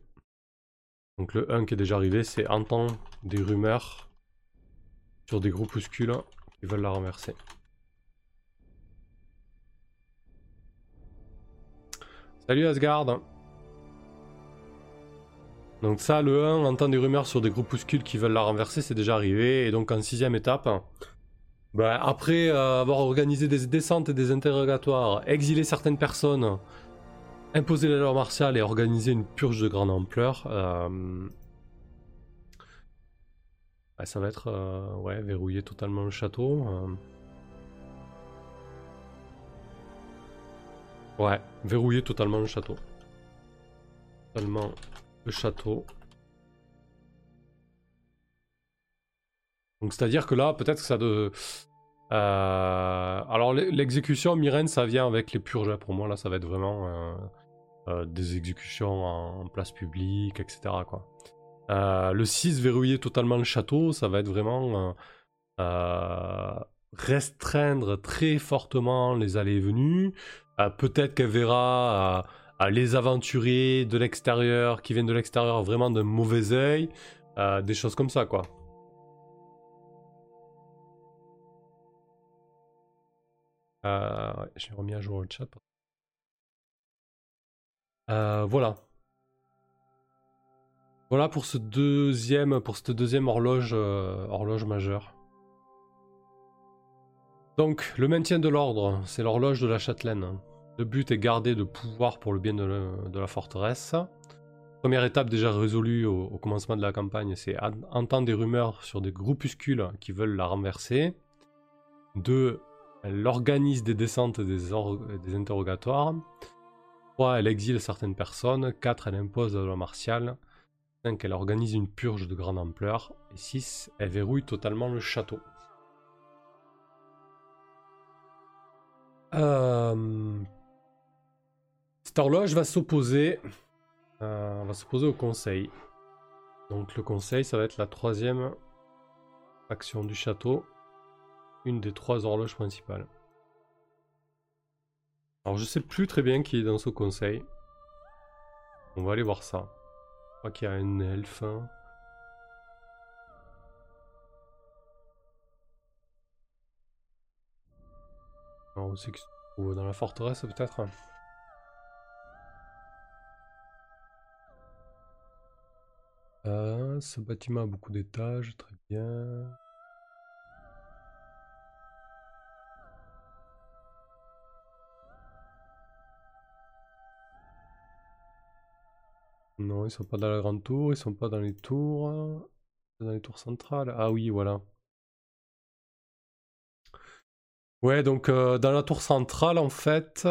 Donc le 1 qui est déjà arrivé, c'est entendre des rumeurs sur des groupuscules qui veulent la renverser. Salut Asgard Donc ça, le 1, entend des rumeurs sur des groupuscules qui veulent la renverser, c'est déjà arrivé. Et donc en sixième étape, bah, après euh, avoir organisé des descentes et des interrogatoires, exilé certaines personnes, imposé la loi martiale et organisé une purge de grande ampleur, euh, bah, ça va être euh, ouais, verrouiller totalement le château. Ouais, verrouiller totalement le château. Totalement le château. Donc c'est-à-dire que là, peut-être que ça de... Euh, alors l'exécution, Myrène, ça vient avec les purges. Pour moi, là, ça va être vraiment euh, euh, des exécutions en, place publique, etc. Quoi. Le 6, verrouiller totalement le château, ça va être vraiment restreindre très fortement les allées et venues. Peut-être qu'elle verra les aventuriers de l'extérieur, qui viennent de l'extérieur, vraiment d'un mauvais oeil. des choses comme ça, quoi. Euh, J'ai remis à jour le chat. Euh, voilà. Voilà pour ce deuxième, cette deuxième horloge, euh, horloge majeure. Donc, le maintien de l'ordre, c'est l'horloge de la châtelaine. Le but est garder de pouvoir pour le bien de, la forteresse. Première étape déjà résolue au, commencement de la campagne, c'est entendre des rumeurs sur des groupuscules qui veulent la renverser. Deux, elle organise des descentes et des, interrogatoires. 3. Elle exile certaines personnes. 4. Elle impose la loi martiale. 5. Elle organise une purge de grande ampleur. Et 6. Elle verrouille totalement le château. Euh... Cette horloge va s'opposer euh, va s'opposer au conseil. Donc le conseil, ça va être la troisième action du château une des trois horloges principales. Alors je sais plus très bien qui est dans ce conseil. On va aller voir ça. Crois qu'il y a un elfe. Alors, c'est que dans la forteresse peut-être? Euh, Ce bâtiment a beaucoup d'étages, très bien. Non, ils sont pas dans la grande tour, ils sont pas dans les tours. Dans les tours centrales. Ah oui, voilà. Ouais, donc euh, dans la tour centrale, en fait,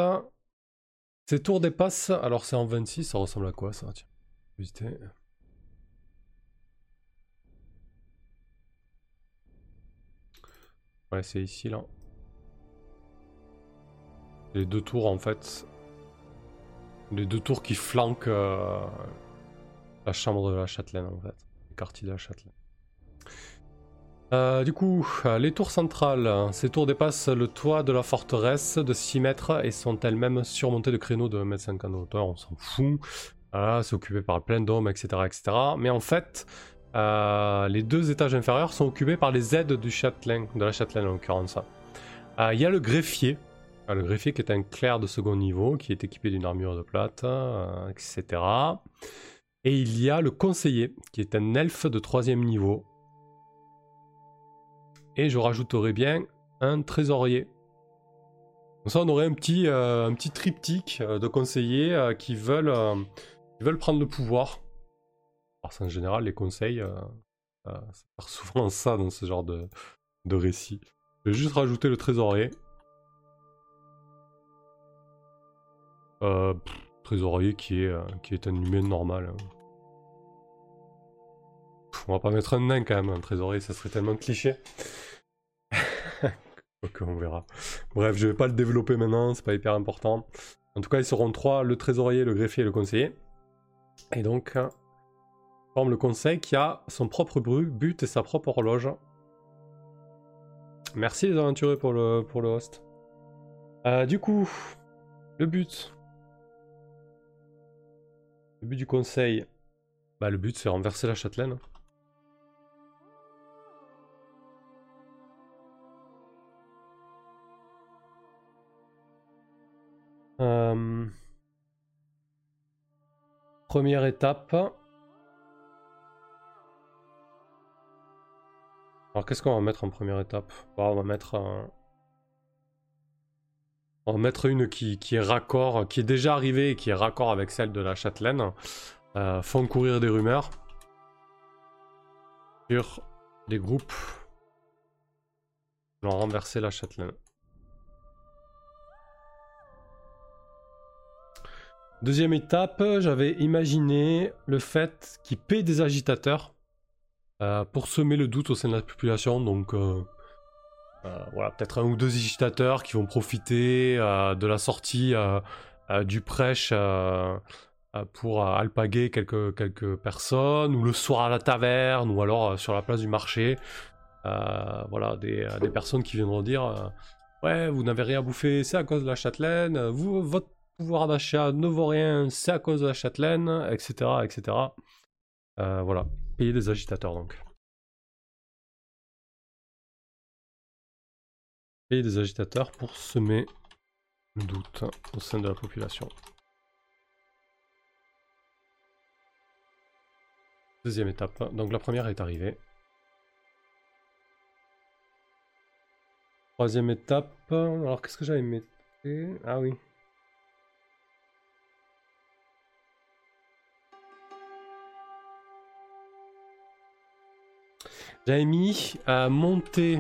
ces tours dépassent. Alors c'est en 26, ça ressemble à quoi ça? Tiens. Ouais, c'est ici là. Les deux tours en fait les deux tours qui flanquent euh, la chambre de la châtelaine, en fait. Le quartier de la châtelaine. Euh, du coup, les tours centrales. Ces tours dépassent le toit de la forteresse de 6 mètres et sont elles-mêmes surmontées de créneaux de 1m50 de hauteur. On s'en fout. c'est occupé par plein d'hommes, etc., etc. Mais en fait, euh, les deux étages inférieurs sont occupés par les aides du châtelain, de la châtelaine en l'occurrence. Il y a le greffier, ah, le greffier qui est un clerc de second niveau, qui est équipé d'une armure de plate, euh, etc. Et il y a le conseiller, qui est un elfe de troisième niveau. Et je rajouterai bien un trésorier. Comme ça, on aurait un petit, euh, triptyque euh, de conseillers qui, veulent, prendre le pouvoir. Parce général, les conseils, ça part souvent ça dans ce genre de, de récit. Je vais juste rajouter le trésorier. Euh, trésorier qui est, qui est un humain normal. Hein. on va pas mettre un nain quand même, un trésorier, ça serait tellement cliché. ok, on verra. Bref, je vais pas le développer maintenant, c'est pas hyper important. En tout cas, ils seront trois, le trésorier, le greffier et le conseiller. Et donc, forme le conseil qui a son propre but et sa propre horloge. Merci les aventuriers pour le, pour le host. Euh, du coup, le but. Le but du conseil. Bah, le but c'est renverser la châtelaine. Euh, première étape. Alors qu'est-ce qu'on va mettre en première étape? On va mettre un... Va mettre une qui, est raccord, qui est déjà arrivée et qui est raccord avec celle de la châtelaine. Euh, font courir des rumeurs sur des groupes qui vont renverser la châtelaine. Deuxième étape, j'avais imaginé le fait qu'ils paient des agitateurs euh, pour semer le doute au sein de la population. Donc euh, voilà, peut-être un ou deux agitateurs qui vont profiter de la sortie du prêche pour alpaguer quelques, quelques personnes, ou le soir à la taverne, ou alors sur la place du marché. voilà, des, des, personnes qui viendront dire Ouais, vous n'avez rien à bouffer, c'est à cause de la châtelaine, vous, votre pouvoir d'achat ne vaut rien, c'est à cause de la châtelaine, etc. etc. Euh, voilà, payer des agitateurs donc. Payer des agitateurs pour semer le doute au sein de la population. Deuxième étape, donc la première est arrivée. Troisième étape, alors qu'est-ce que j'avais mis? Ah oui, J'avais mis à monter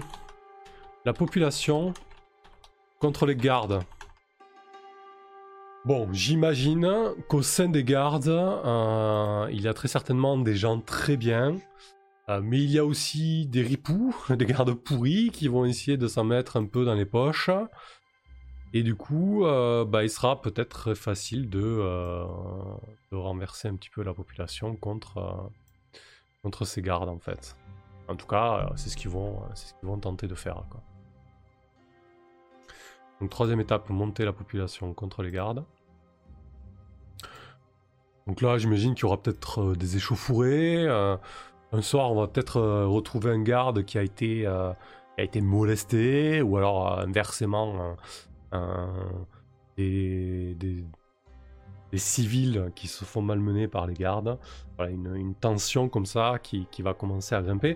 la population contre les gardes. Bon, j'imagine qu'au sein des gardes, euh, il y a très certainement des gens très bien, euh, mais il y a aussi des ripoux, des gardes pourris qui vont essayer de s'en mettre un peu dans les poches. Et du coup, euh, bah, il sera peut-être facile de, renverser un petit peu la population contre, contre ces gardes en fait. En tout cas, c'est ce qu'ils vont, ce qu'ils vont tenter de faire. Donc troisième étape, monter la population contre les gardes. Donc là, j'imagine qu'il y aura peut-être euh, des échauffourées. un soir, on va peut-être retrouver un garde qui a été, a été molesté, ou alors inversement, des, civils qui se font malmener par les gardes. Voilà, une, tension comme ça qui, va commencer à grimper.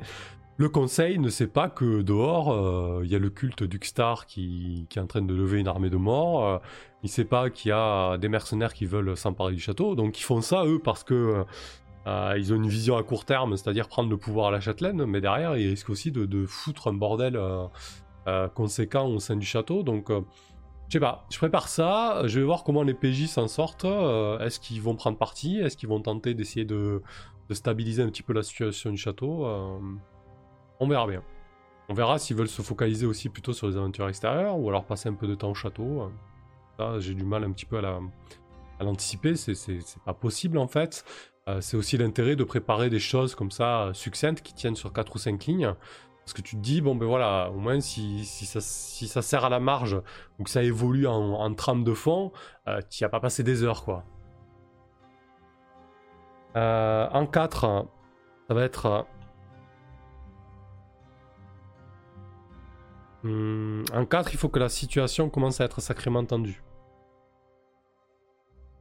Le conseil ne sait pas que dehors, euh, il y a le culte d'Uxtar qui, qui, est en train de lever une armée de morts. Euh, il ne sait pas qu'il y a des mercenaires qui veulent s'emparer du château. Donc ils font ça, eux, parce que euh, ils ont une vision à court terme, c'est-à-dire prendre le pouvoir à la châtelaine. Mais derrière, ils risquent aussi de, foutre un bordel conséquent au sein du château. Donc je sais pas, je prépare ça, je vais voir comment les PJ s'en sortent. Euh, est-ce qu'ils vont prendre parti Est-ce qu'ils vont tenter d'essayer de, stabiliser un petit peu la situation du château euh, On verra bien. On verra s'ils veulent se focaliser aussi plutôt sur les aventures extérieures ou alors passer un peu de temps au château. Ça, j'ai du mal un petit peu à l'anticiper, c'est pas possible en fait. Euh, c'est aussi l'intérêt de préparer des choses comme ça succinctes qui tiennent sur 4 ou 5 lignes. Parce que tu te dis, bon ben voilà, au moins si, ça, si ça, sert à la marge ou que ça évolue en, trame de fond, euh, tu n'y as pas passé des heures quoi. Euh, en 4, ça va être. Hmm, en 4, il faut que la situation commence à être sacrément tendue.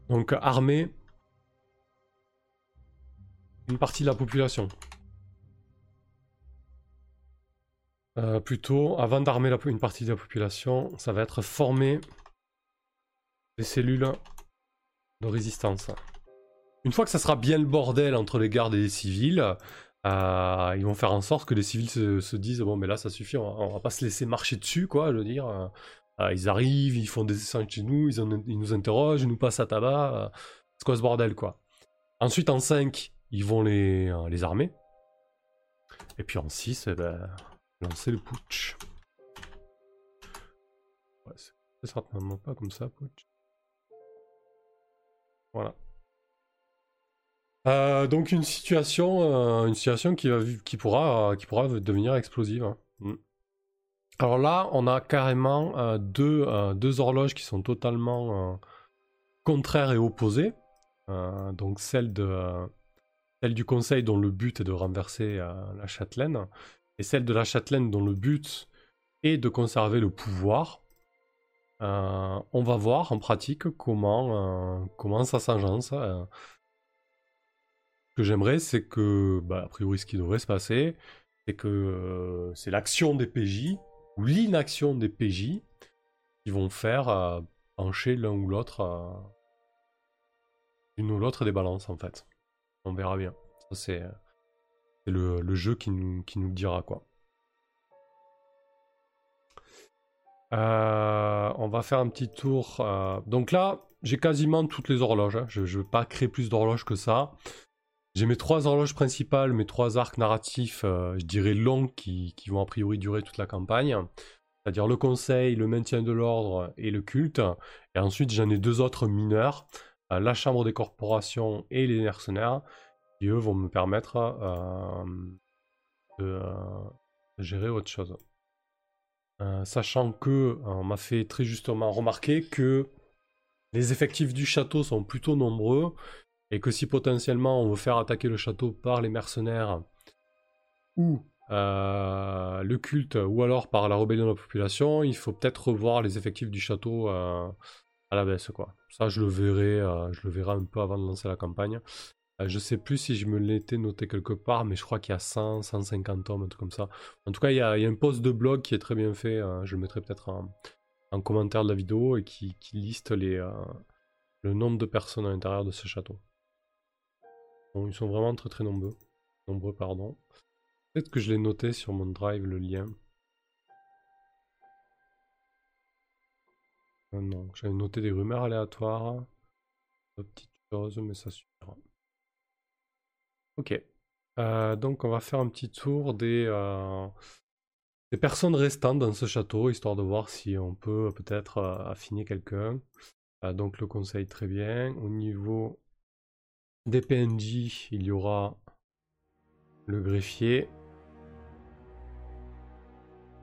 Donc armer une partie de la population. Euh, plutôt, avant d'armer une partie de la population, ça va être former des cellules de résistance. Une fois que ça sera bien le bordel entre les gardes et les civils, euh, ils vont faire en sorte que les civils se, disent bon mais là ça suffit, on va, va, pas se laisser marcher dessus quoi, je veux dire. ils arrivent, ils font des essais chez nous, ils, nous interrogent, ils nous passent à tabac. c'est quoi ce bordel, quoi. Ensuite, en 5, ils vont les, les armer. Et puis en 6, eh ben, lancer le putsch. Ouais, c'est certainement pas comme ça, putsch. Voilà. Euh, donc une situation, euh, une situation qui, pourra, devenir explosive. Hein. Mm. Alors là, on a carrément euh, deux, horloges qui sont totalement contraires et opposées. donc celle du conseil dont le but est de renverser la châtelaine, et celle de la châtelaine dont le but est de conserver le pouvoir. on va voir en pratique comment, comment ça s'agence j'aimerais, c'est que, bah, a priori, ce qui devrait se passer, c'est que euh, c'est l'action des PJ ou l'inaction des PJ qui vont faire euh, pencher l'un ou l'autre, euh, une ou l'autre des balances, en fait. On verra bien. Ça, c'est le, jeu qui nous, qui nous dira quoi. on va faire un petit tour. donc là, j'ai quasiment toutes les horloges. Hein. Je ne veux pas créer plus d'horloges que ça. J'ai mes trois horloges principales, mes trois arcs narratifs, euh, je dirais longs, qui, vont a priori durer toute la campagne. C'est-à-dire le conseil, le maintien de l'ordre et le culte. Et ensuite, j'en ai deux autres mineurs, euh, la chambre des corporations et les mercenaires, qui eux vont me permettre euh, de, gérer autre chose. sachant que on m'a fait très justement remarquer que les effectifs du château sont plutôt nombreux et que si potentiellement on veut faire attaquer le château par les mercenaires ou euh, le culte ou alors par la rébellion de la population, il faut peut-être revoir les effectifs du château euh, à la baisse quoi. Ça je le verrai, euh, je le verrai un peu avant de lancer la campagne. je sais plus si je me l'étais noté quelque part, mais je crois qu'il y a 100, 150 hommes, un truc comme ça. En tout cas, il y a, un post de blog qui est très bien fait. je le mettrai peut-être en, commentaire de la vidéo et qui, qui liste les, le nombre de personnes à l'intérieur de ce château. Ils sont vraiment très très nombreux. Nombreux, pardon. Peut-être que je l'ai noté sur mon drive, le lien. Euh, non, j'avais noté des rumeurs aléatoires. Des petites choses, mais ça suffira. Ok. Euh, donc on va faire un petit tour des, euh, des personnes restantes dans ce château, histoire de voir si on peut peut-être affiner quelqu'un. donc le conseil très bien. Au niveau des PNJ, il y aura le greffier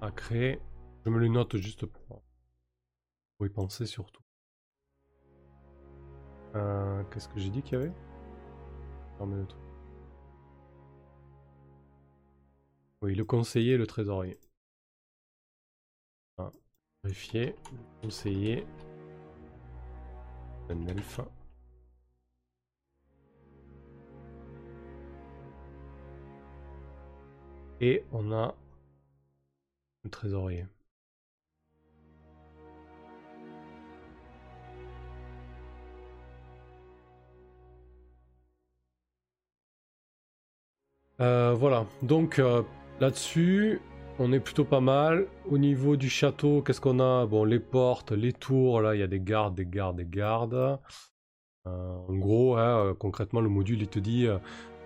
à créer. Je me le note juste pour, y penser surtout. Euh, qu'est-ce que j'ai dit qu'il y avait? Oui, le conseiller et le trésorier. Ah, greffier, conseiller, un elfe. Et on a le trésorier. Euh, voilà, donc euh, là-dessus, on est plutôt pas mal. Au niveau du château, qu'est-ce qu'on a? Bon, les portes, les tours, là, il y a des gardes, des gardes, des gardes. Euh, en gros, hein, concrètement, le module, il te dit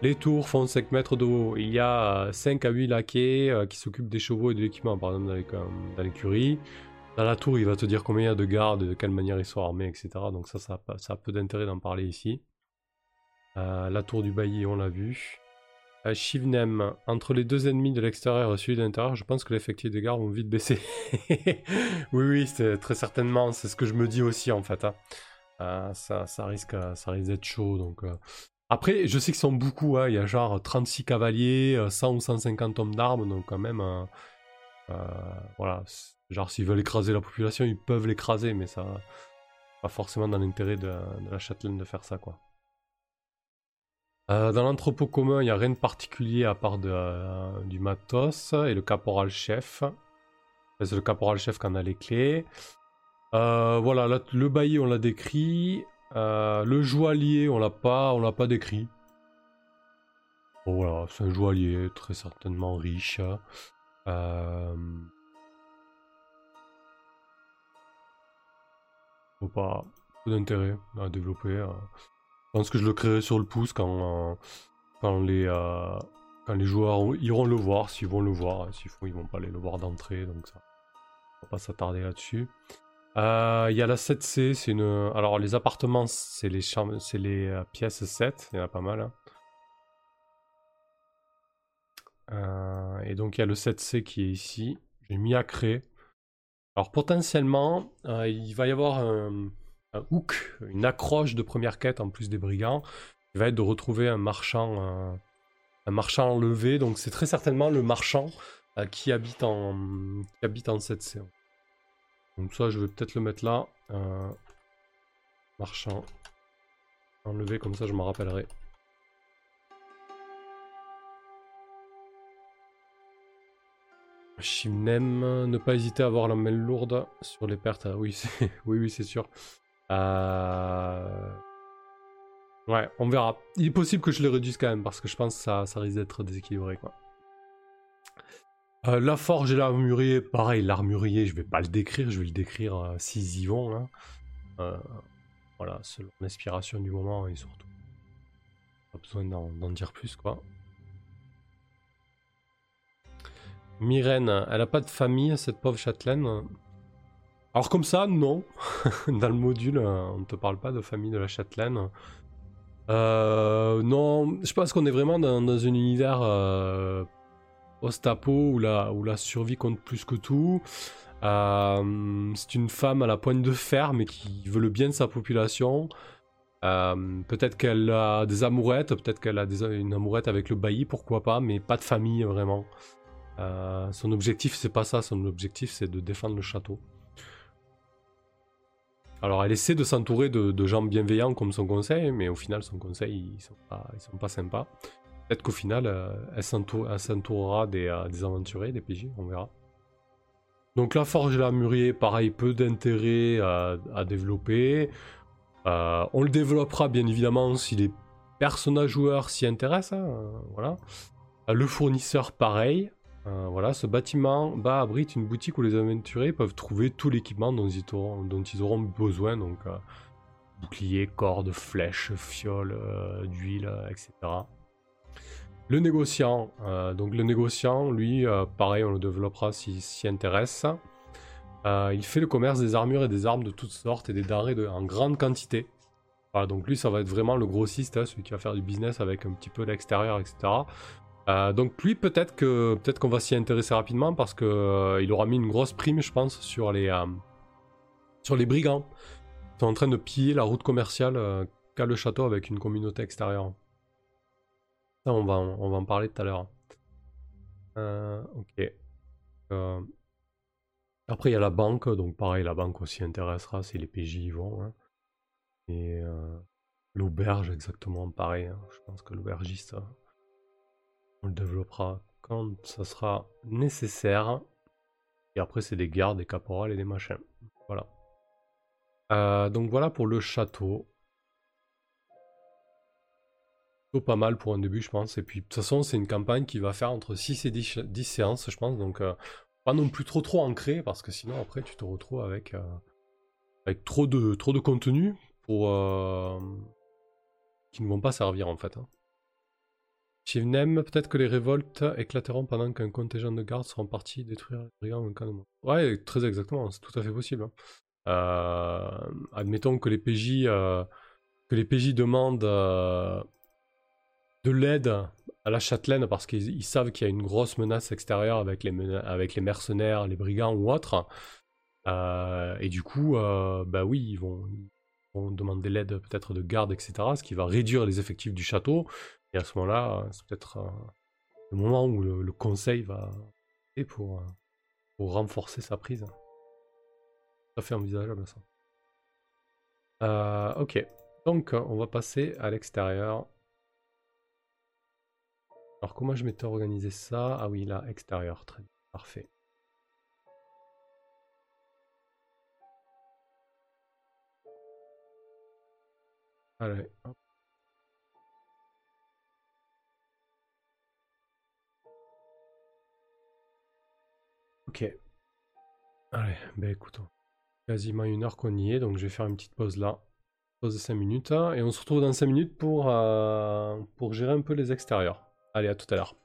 les tours font 5 mètres de haut. Il y a 5 à 8 laquais euh, qui s'occupent des chevaux et de l'équipement, par exemple dans l'écurie. Dans la tour, il va te dire combien il y a de gardes, de quelle manière ils sont armés, etc. Donc ça, ça, a peu d'intérêt d'en parler ici. Euh, la tour du bailli, on l'a vu. Euh, Shivnem, entre les deux ennemis de l'extérieur et celui de l'intérieur, je pense que l'effectif des gardes vont vite baisser. oui, oui, c'est très certainement, c'est ce que je me dis aussi en fait. Hein. ça, ça, risque, ça risque d'être chaud, donc après, je sais qu'ils sont beaucoup, hein. il y a genre 36 cavaliers, 100 euh, ou 150 hommes d'armes, donc quand même, euh, euh, voilà, genre s'ils veulent écraser la population, ils peuvent l'écraser, mais ça, pas forcément dans l'intérêt de, la châtelaine de faire ça, quoi. dans l'entrepôt commun, il n'y a rien de particulier à part du matos et le caporal-chef. C'est le caporal-chef qui en a les clés. voilà, le bailli, on l'a décrit. Euh, le joaillier, on l'a pas, on l'a pas décrit. Voilà, c'est un joaillier très certainement riche. Euh, pas peu d'intérêt à développer. Euh. Je pense que je le créerai sur le pouce quand, quand, les, joueurs iront le voir, s'ils vont le voir. S'il faut, ils vont pas aller le voir d'entrée, donc ça. On va pas s'attarder là-dessus. Il y a la 7C, c'est une. Alors les appartements, c'est les c'est les pièces 7, il y en a pas mal. Hein. Euh, et donc il y a le 7C qui est ici. J'ai mis à créer. Alors potentiellement, euh, il va y avoir un, hook, une accroche de première quête en plus des brigands. Il va être de retrouver un marchand, euh, un marchand enlevé. Donc c'est très certainement le marchand qui habite en qui habite en 7C. Donc ça, je vais peut-être le mettre là. marchand enlevé, comme ça je m'en rappellerai. Shimnem, ne pas hésiter à avoir la main lourde sur les pertes. Ah oui, oui, oui, c'est sûr. Euh, ouais, on verra. Il est possible que je les réduise quand même parce que je pense que ça, ça risque d'être déséquilibré. Quoi. Euh, la forge et l'armurier, pareil, l'armurier, je vais pas le décrire, je vais le décrire euh, s'ils y vont. Hein. voilà, selon l'inspiration du moment et surtout. Pas besoin d'en dire plus, quoi. Myrène, elle a pas de famille, cette pauvre châtelaine? Alors comme ça, non. Dans le module, on ne te parle pas de famille de la châtelaine. Euh, non, je pense qu'on est vraiment dans, un univers euh, Ostapo où la, survie compte plus que tout. Euh, c'est une femme à la pointe de fer, mais qui veut le bien de sa population. peut-être qu'elle a des amourettes, peut-être qu'elle a une amourette avec le bailli, pourquoi pas, mais pas de famille vraiment. Euh, son objectif, c'est pas ça. Son objectif, c'est de défendre le château. Alors, elle essaie de s'entourer de, gens bienveillants comme son conseil, mais au final, son conseil, ils sont ils sont pas sympas. Peut-être qu'au final, euh, elle s'entourera des, euh, aventuriers, des PJ, on verra. Donc, la forge et la mûrier, pareil, peu d'intérêt à, développer. on le développera bien évidemment si les personnages joueurs s'y intéressent. Hein, voilà. Le fournisseur, pareil. Euh, voilà, ce bâtiment abrite une boutique où les aventuriers peuvent trouver tout l'équipement dont, ils auront, besoin, donc euh, boucliers, cordes, flèches, fioles, euh, d'huile, etc. Le négociant, donc le négociant, lui, pareil, on le développera s'il s'y intéresse. il fait le commerce des armures et des armes de toutes sortes et des denrées en grande quantité. Voilà, donc lui, ça va être vraiment le grossiste, hein, celui qui va faire du business avec un petit peu l'extérieur, etc. Euh, donc lui peut-être que peut-être qu'on va s'y intéresser rapidement parce que euh, il aura mis une grosse prime je pense sur les euh, sur les brigands qui sont en train de piller la route commerciale qu'a le château avec une communauté extérieure. On va en parler tout à l'heure. ok. Après il y a la banque donc pareil la banque aussi intéressera si les PJ y vont. Hein. Et l'auberge exactement pareil. Hein. Je pense que l'aubergiste on le développera quand ça sera nécessaire. Et après, c'est des gardes, des caporales et des machins. Voilà. Euh, donc voilà pour le château. Pas mal pour un début, je pense. Et puis, de toute façon, c'est une campagne qui va faire entre 6 et 10, séances, je pense. Donc, euh, pas non plus trop trop ancré, parce que sinon, après, tu te retrouves avec, euh, avec trop, de, trop de contenu pour, qui ne vont pas servir, en fait. Hein. Shivnem, peut-être que les révoltes éclateront pendant qu'un contingent de gardes détruire brigands en cas de Ouais, très exactement, c'est tout à fait possible. Hein. Euh, admettons que les PJ, euh, que les PJ demandent euh, de l'aide à la châtelaine parce qu'ils savent qu'il y a une grosse menace extérieure avec les, avec les mercenaires, les brigands ou autres. et du coup, bah oui, ils vont, demander l'aide peut-être de gardes, etc. Ce qui va réduire les effectifs du château. Et à ce moment-là, c'est peut-être euh, le moment où le, conseil va pour, euh, pour renforcer sa prise. Ça fait envisageable ça. Euh, ok, donc on va passer à l'extérieur. Alors comment je m'étais organisé ça? Ah oui, là, extérieur, très bien, parfait. Allez. Ok. Allez, ben écoutons. Quasiment une heure qu'on y est, donc je vais faire une petite pause là. Pause de 5 minutes. Et on se retrouve dans 5 minutes pour, euh, pour gérer un peu les extérieurs. Allez, à tout à l'heure.